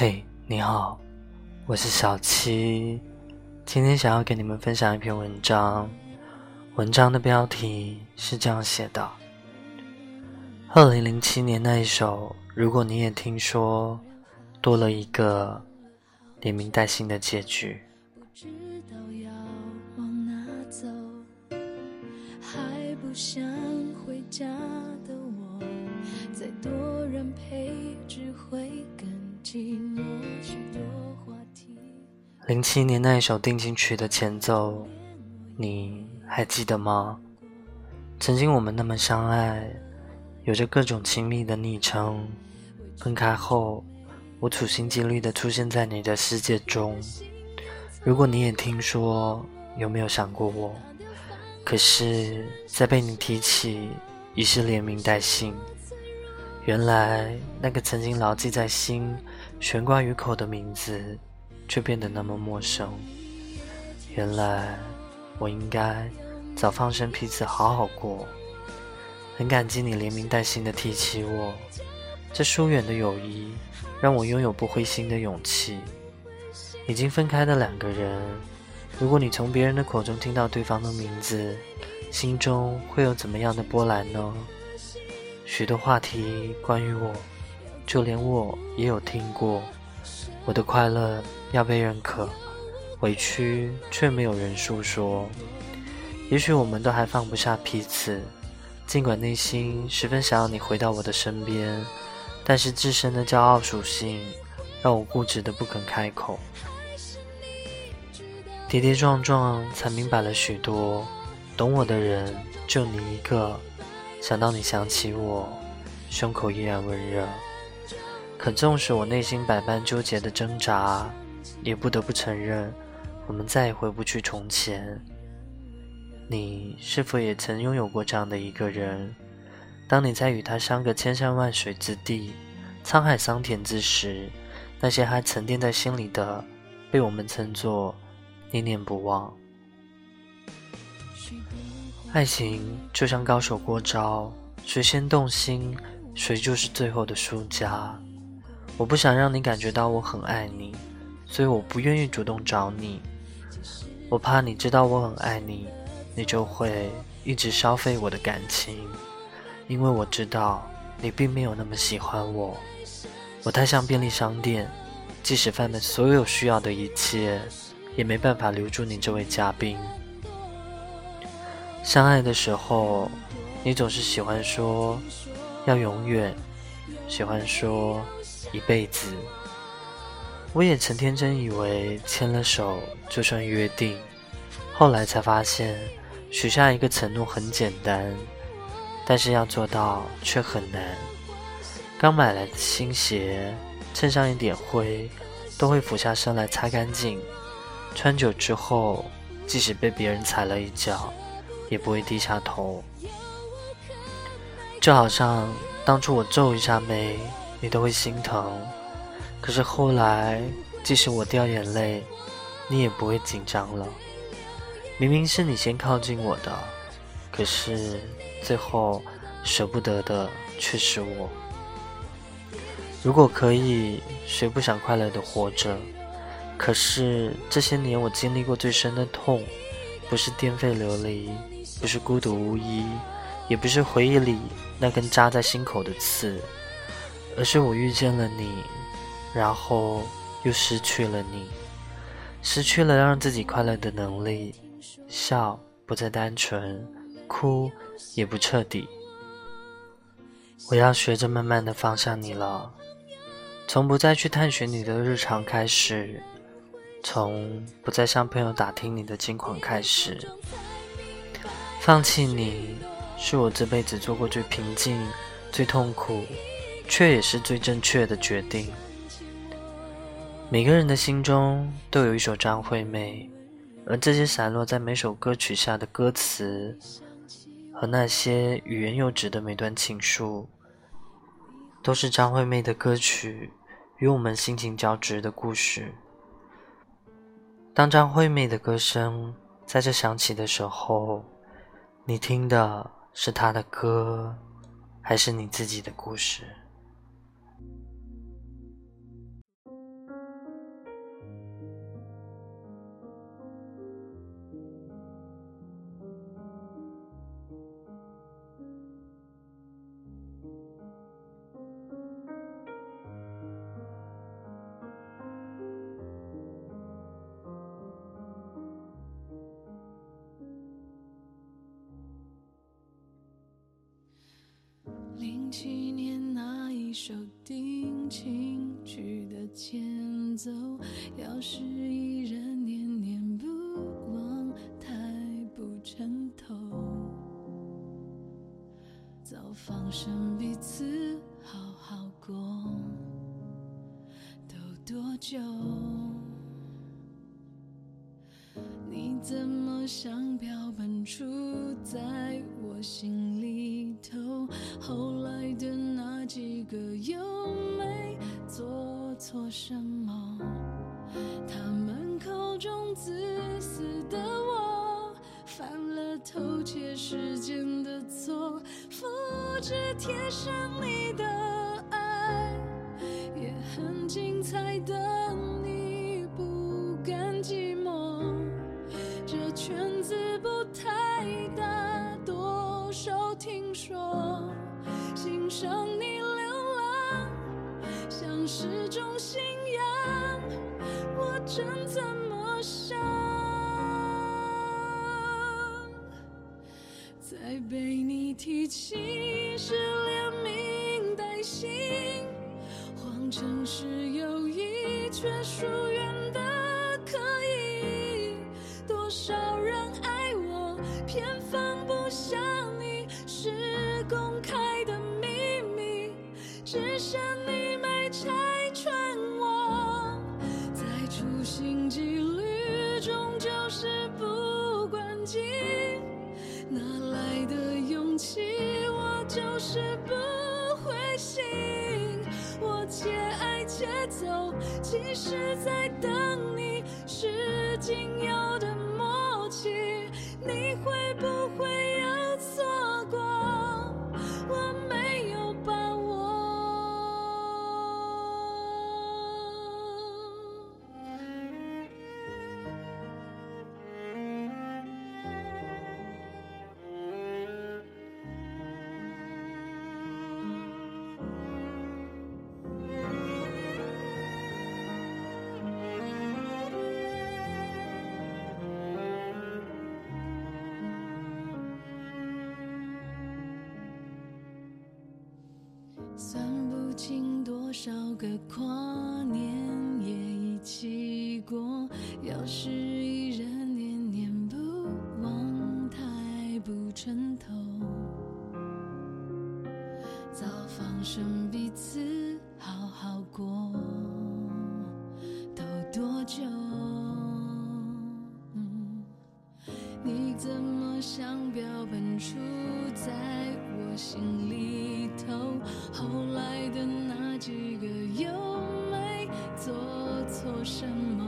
嘿，你好，我是小七，今天想要给你们分享一篇文章。文章的标题是这样写的：二零零七年那一首，如果你也听说，多了一个连名带姓的结局。想回家的我，再多人陪，只会更。零七年那一首定情曲的前奏，你还记得吗？曾经我们那么相爱，有着各种亲密的昵称。分开后，我处心积虑的出现在你的世界中。如果你也听说，有没有想过我？可是，在被你提起，已是连名带姓。原来，那个曾经牢记在心、悬挂于口的名字，却变得那么陌生。原来，我应该早放生彼此，好好过。很感激你连名带姓的提起我，这疏远的友谊，让我拥有不灰心的勇气。已经分开的两个人。如果你从别人的口中听到对方的名字，心中会有怎么样的波澜呢？许多话题关于我，就连我也有听过。我的快乐要被认可，委屈却没有人诉说。也许我们都还放不下彼此，尽管内心十分想要你回到我的身边，但是自身的骄傲属性让我固执的不肯开口。跌跌撞撞，才明白了许多。懂我的人就你一个，想到你想起我，胸口依然温热。可纵使我内心百般纠结的挣扎，也不得不承认，我们再也回不去从前。你是否也曾拥有过这样的一个人？当你在与他相隔千山万水之地，沧海桑田之时，那些还沉淀在心里的，被我们称作。念念不忘，爱情就像高手过招，谁先动心，谁就是最后的输家。我不想让你感觉到我很爱你，所以我不愿意主动找你。我怕你知道我很爱你，你就会一直消费我的感情，因为我知道你并没有那么喜欢我。我太像便利商店，即使贩卖所有需要的一切。也没办法留住你这位嘉宾。相爱的时候，你总是喜欢说要永远，喜欢说一辈子。我也曾天真以为牵了手就算约定，后来才发现许下一个承诺很简单，但是要做到却很难。刚买来的新鞋，蹭上一点灰，都会俯下身来擦干净。穿久之后，即使被别人踩了一脚，也不会低下头。就好像当初我皱一下眉，你都会心疼；可是后来，即使我掉眼泪，你也不会紧张了。明明是你先靠近我的，可是最后舍不得的却是我。如果可以，谁不想快乐的活着？可是这些年我经历过最深的痛，不是颠沛流离，不是孤独无依，也不是回忆里那根扎在心口的刺，而是我遇见了你，然后又失去了你，失去了让自己快乐的能力，笑不再单纯，哭也不彻底。我要学着慢慢的放下你了，从不再去探寻你的日常开始。从不再向朋友打听你的近况开始，放弃你是我这辈子做过最平静、最痛苦，却也是最正确的决定。每个人的心中都有一首张惠妹，而这些散落在每首歌曲下的歌词，和那些欲言又止的每段情书，都是张惠妹的歌曲与我们心情交织的故事。当张惠妹的歌声在这响起的时候，你听的是她的歌，还是你自己的故事？情曲的前奏，要是依然念念不忘，太不称头。早放生彼此，好好过，都多久？你怎么想时间的错，复制贴上你的爱，也很精彩的被你提起是连名带姓，谎称是友谊，却疏远的可以。多少人爱我，偏放不下你，是公开的秘密，只剩你没拆穿我，在处心是不会醒，我且爱且走，其实在等你，是仅有的默契，你会不算不清多少个跨年也一起过，要是依然念念不忘，太不称头。早放生彼此，好好过，都多久？你怎么像标本杵在我心里头？后来的那几个又没做错什么？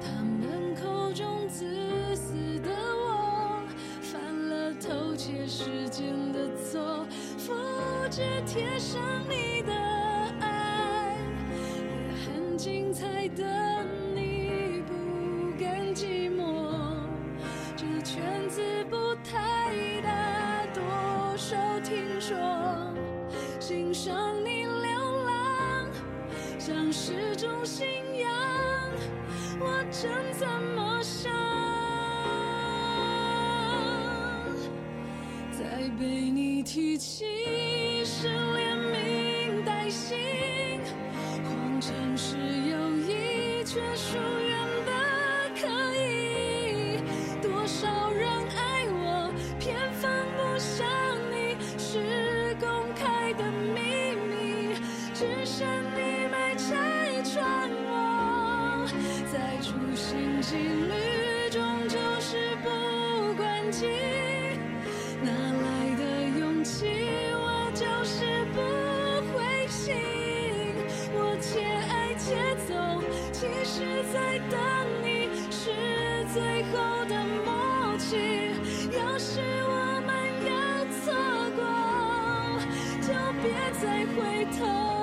他们口中自私的我，犯了偷窃时间的错，复制贴上说，欣赏你流浪，像是种信仰。我真怎么想，再被你提起是连名带姓，谎称是友谊，却疏再回头。